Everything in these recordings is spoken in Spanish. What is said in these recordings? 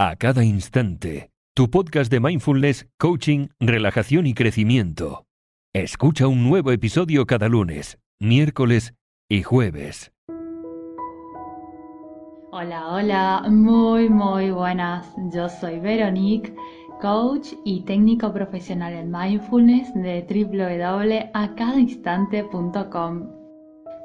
a cada instante. Tu podcast de mindfulness, coaching, relajación y crecimiento. Escucha un nuevo episodio cada lunes, miércoles y jueves. Hola, hola, muy, muy buenas. Yo soy Veronique, coach y técnico profesional en mindfulness de www.acadainstante.com.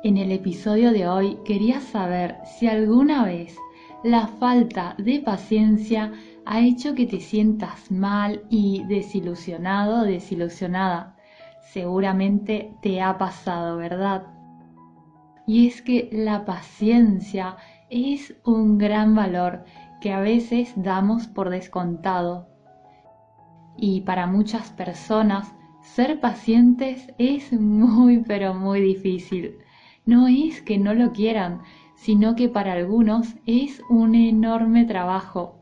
En el episodio de hoy quería saber si alguna vez la falta de paciencia ha hecho que te sientas mal y desilusionado desilusionada. Seguramente te ha pasado, ¿verdad? Y es que la paciencia es un gran valor que a veces damos por descontado. Y para muchas personas, ser pacientes es muy pero muy difícil. No es que no lo quieran, sino que para algunos es un enorme trabajo.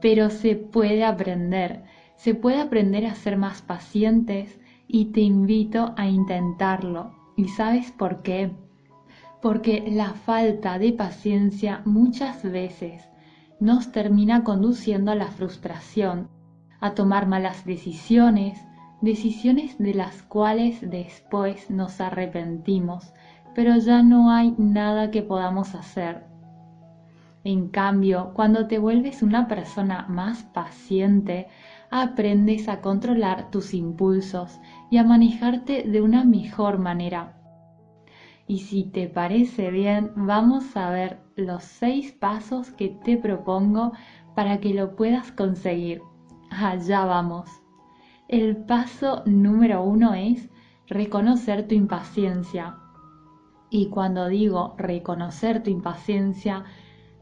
Pero se puede aprender, se puede aprender a ser más pacientes y te invito a intentarlo. ¿Y sabes por qué? Porque la falta de paciencia muchas veces nos termina conduciendo a la frustración, a tomar malas decisiones, decisiones de las cuales después nos arrepentimos pero ya no hay nada que podamos hacer. En cambio, cuando te vuelves una persona más paciente, aprendes a controlar tus impulsos y a manejarte de una mejor manera. Y si te parece bien, vamos a ver los seis pasos que te propongo para que lo puedas conseguir. Allá vamos. El paso número uno es reconocer tu impaciencia. Y cuando digo reconocer tu impaciencia,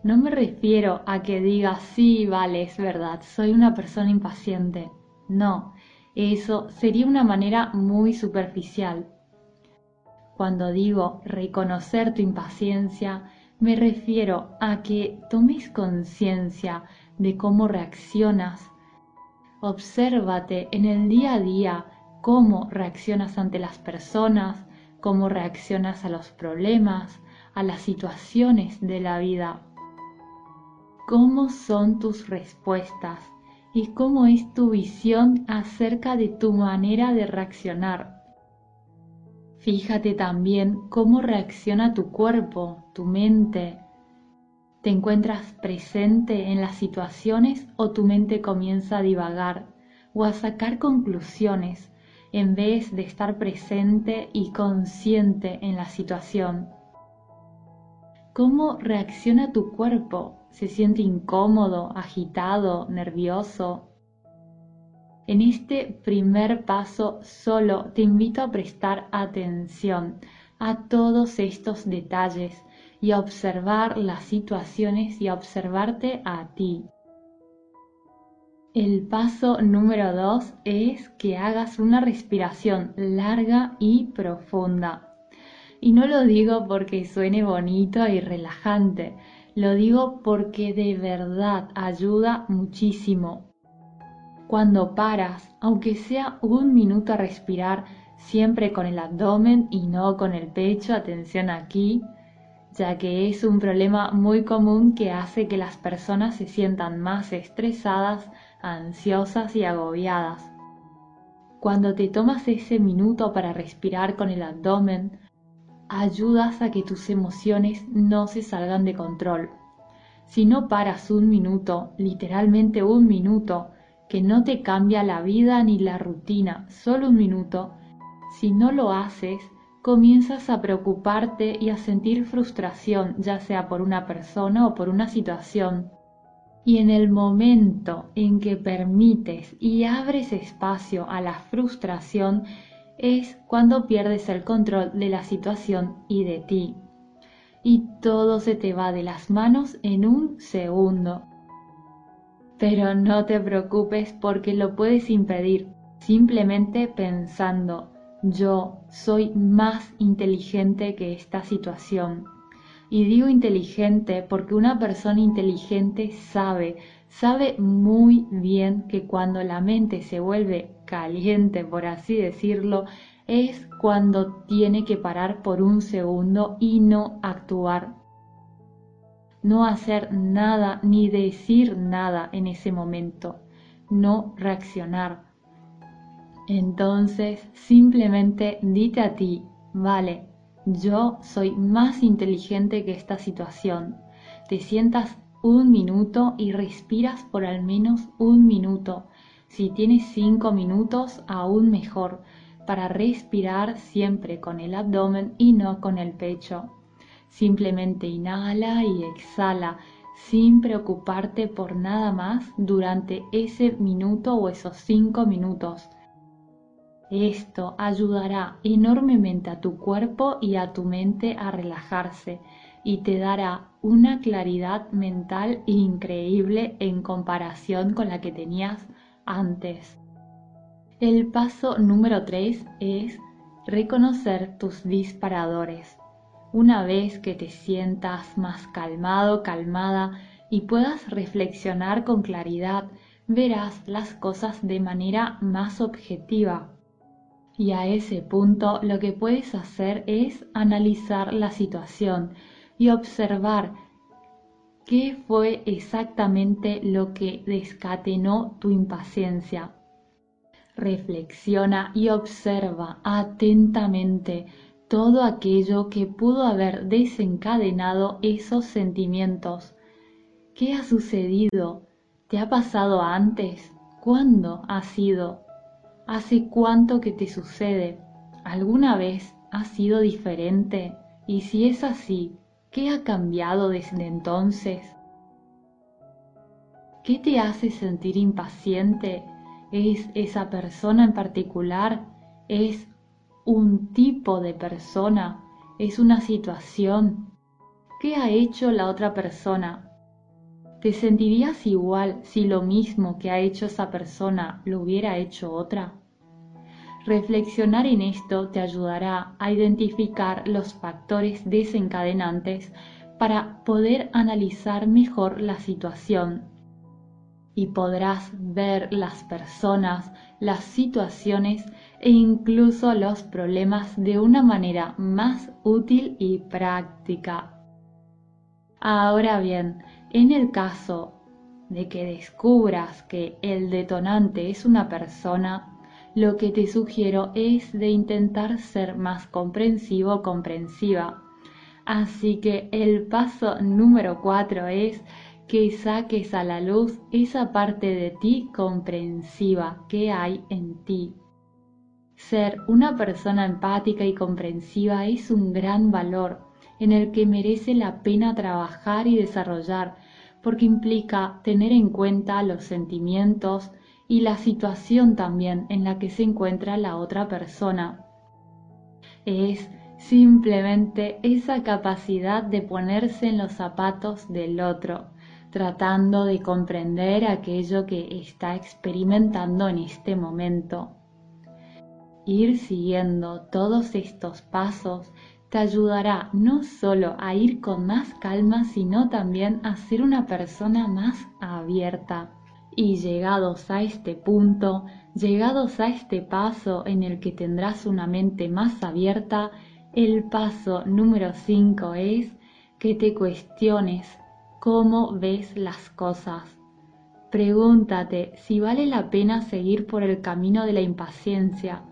no me refiero a que digas, sí, vale, es verdad, soy una persona impaciente. No, eso sería una manera muy superficial. Cuando digo reconocer tu impaciencia, me refiero a que tomes conciencia de cómo reaccionas. Obsérvate en el día a día cómo reaccionas ante las personas, cómo reaccionas a los problemas, a las situaciones de la vida, cómo son tus respuestas y cómo es tu visión acerca de tu manera de reaccionar. Fíjate también cómo reacciona tu cuerpo, tu mente. ¿Te encuentras presente en las situaciones o tu mente comienza a divagar o a sacar conclusiones en vez de estar presente y consciente en la situación. ¿Cómo reacciona tu cuerpo? ¿Se siente incómodo, agitado, nervioso? En este primer paso solo te invito a prestar atención a todos estos detalles y a observar las situaciones y a observarte a ti. El paso número dos es que hagas una respiración larga y profunda. Y no lo digo porque suene bonito y relajante, lo digo porque de verdad ayuda muchísimo. Cuando paras, aunque sea un minuto a respirar, siempre con el abdomen y no con el pecho, atención aquí, ya que es un problema muy común que hace que las personas se sientan más estresadas, ansiosas y agobiadas. Cuando te tomas ese minuto para respirar con el abdomen, ayudas a que tus emociones no se salgan de control. Si no paras un minuto, literalmente un minuto, que no te cambia la vida ni la rutina, solo un minuto, si no lo haces, comienzas a preocuparte y a sentir frustración, ya sea por una persona o por una situación. Y en el momento en que permites y abres espacio a la frustración es cuando pierdes el control de la situación y de ti. Y todo se te va de las manos en un segundo. Pero no te preocupes porque lo puedes impedir simplemente pensando, yo soy más inteligente que esta situación y digo inteligente porque una persona inteligente sabe, sabe muy bien que cuando la mente se vuelve caliente, por así decirlo, es cuando tiene que parar por un segundo y no actuar. no hacer nada ni decir nada en ese momento, no reaccionar. Entonces simplemente dite a ti, vale, yo soy más inteligente que esta situación. Te sientas un minuto y respiras por al menos un minuto. Si tienes cinco minutos, aún mejor, para respirar siempre con el abdomen y no con el pecho. Simplemente inhala y exhala sin preocuparte por nada más durante ese minuto o esos cinco minutos. Esto ayudará enormemente a tu cuerpo y a tu mente a relajarse y te dará una claridad mental increíble en comparación con la que tenías antes. El paso número 3 es reconocer tus disparadores. Una vez que te sientas más calmado, calmada y puedas reflexionar con claridad, verás las cosas de manera más objetiva. Y a ese punto lo que puedes hacer es analizar la situación y observar qué fue exactamente lo que descatenó tu impaciencia. Reflexiona y observa atentamente todo aquello que pudo haber desencadenado esos sentimientos. ¿Qué ha sucedido? ¿Te ha pasado antes? ¿Cuándo ha sido? ¿Hace cuánto que te sucede? ¿Alguna vez ha sido diferente? Y si es así, ¿qué ha cambiado desde entonces? ¿Qué te hace sentir impaciente? ¿Es esa persona en particular? ¿Es un tipo de persona, es una situación. ¿Qué ha hecho la otra persona? ¿Te sentirías igual si lo mismo que ha hecho esa persona lo hubiera hecho otra? Reflexionar en esto te ayudará a identificar los factores desencadenantes para poder analizar mejor la situación y podrás ver las personas, las situaciones e incluso los problemas de una manera más útil y práctica. Ahora bien, en el caso de que descubras que el detonante es una persona, lo que te sugiero es de intentar ser más comprensivo o comprensiva. Así que el paso número 4 es que saques a la luz esa parte de ti comprensiva que hay en ti. Ser una persona empática y comprensiva es un gran valor en el que merece la pena trabajar y desarrollar porque implica tener en cuenta los sentimientos y la situación también en la que se encuentra la otra persona. Es simplemente esa capacidad de ponerse en los zapatos del otro, tratando de comprender aquello que está experimentando en este momento. Ir siguiendo todos estos pasos te ayudará no solo a ir con más calma, sino también a ser una persona más abierta. Y llegados a este punto, llegados a este paso en el que tendrás una mente más abierta, el paso número 5 es que te cuestiones cómo ves las cosas. Pregúntate si vale la pena seguir por el camino de la impaciencia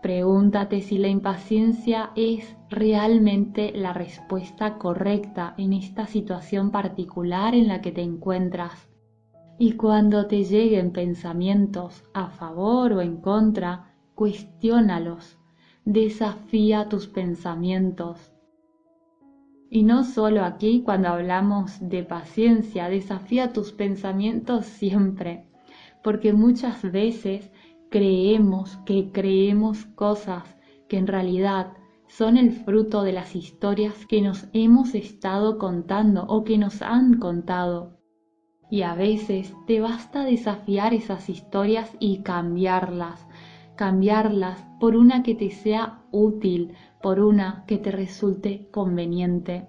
Pregúntate si la impaciencia es realmente la respuesta correcta en esta situación particular en la que te encuentras. Y cuando te lleguen pensamientos a favor o en contra, cuestiónalos, desafía tus pensamientos. Y no solo aquí cuando hablamos de paciencia, desafía tus pensamientos siempre, porque muchas veces creemos que creemos cosas que en realidad son el fruto de las historias que nos hemos estado contando o que nos han contado. Y a veces te basta desafiar esas historias y cambiarlas, cambiarlas por una que te sea útil, por una que te resulte conveniente.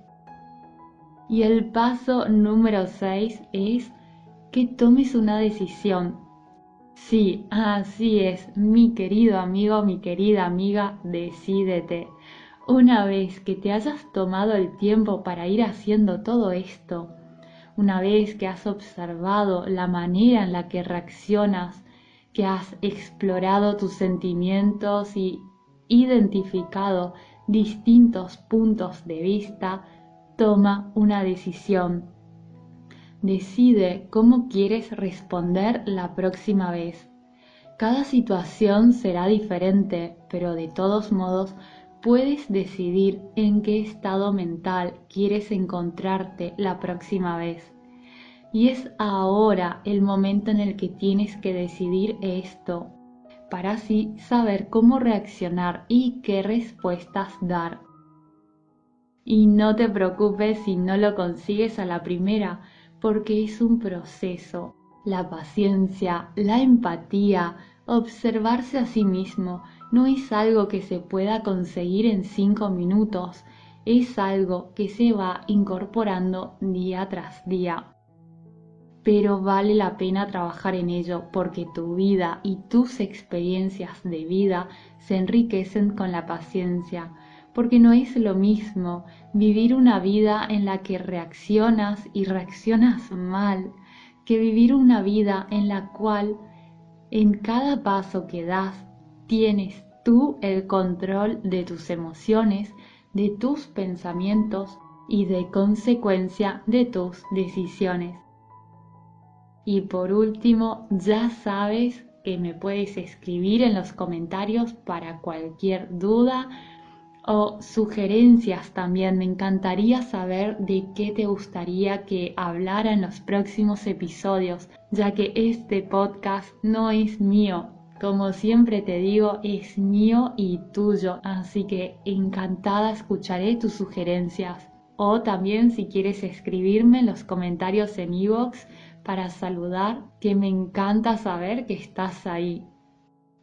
Y el paso número 6 es que tomes una decisión Sí, así es, mi querido amigo, mi querida amiga, decídete. Una vez que te hayas tomado el tiempo para ir haciendo todo esto, una vez que has observado la manera en la que reaccionas, que has explorado tus sentimientos y identificado distintos puntos de vista, toma una decisión. Decide cómo quieres responder la próxima vez. Cada situación será diferente, pero de todos modos puedes decidir en qué estado mental quieres encontrarte la próxima vez. Y es ahora el momento en el que tienes que decidir esto, para así saber cómo reaccionar y qué respuestas dar. Y no te preocupes si no lo consigues a la primera, porque es un proceso. La paciencia, la empatía, observarse a sí mismo no es algo que se pueda conseguir en cinco minutos, es algo que se va incorporando día tras día. Pero vale la pena trabajar en ello porque tu vida y tus experiencias de vida se enriquecen con la paciencia porque no es lo mismo vivir una vida en la que reaccionas y reaccionas mal que vivir una vida en la cual en cada paso que das tienes tú el control de tus emociones, de tus pensamientos y de consecuencia de tus decisiones. Y por último, ya sabes que me puedes escribir en los comentarios para cualquier duda o sugerencias también. Me encantaría saber de qué te gustaría que hablara en los próximos episodios, ya que este podcast no es mío. Como siempre te digo, es mío y tuyo, así que encantada escucharé tus sugerencias. O también si quieres escribirme en los comentarios en iVoox para saludar, que me encanta saber que estás ahí.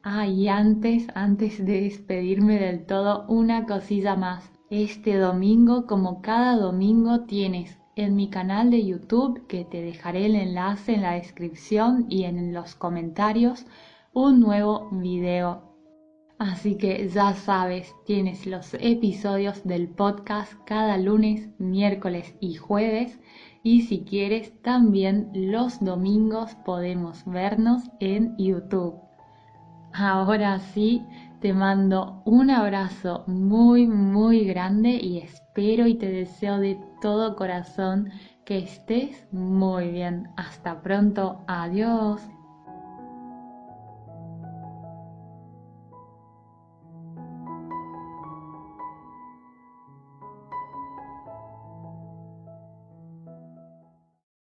Ah, y antes, antes de despedirme del todo, una cosilla más. Este domingo, como cada domingo, tienes en mi canal de YouTube, que te dejaré el enlace en la descripción y en los comentarios, un nuevo video. Así que ya sabes, tienes los episodios del podcast cada lunes, miércoles y jueves. Y si quieres, también los domingos podemos vernos en YouTube. Ahora sí, te mando un abrazo muy, muy grande y espero y te deseo de todo corazón que estés muy bien. Hasta pronto. Adiós.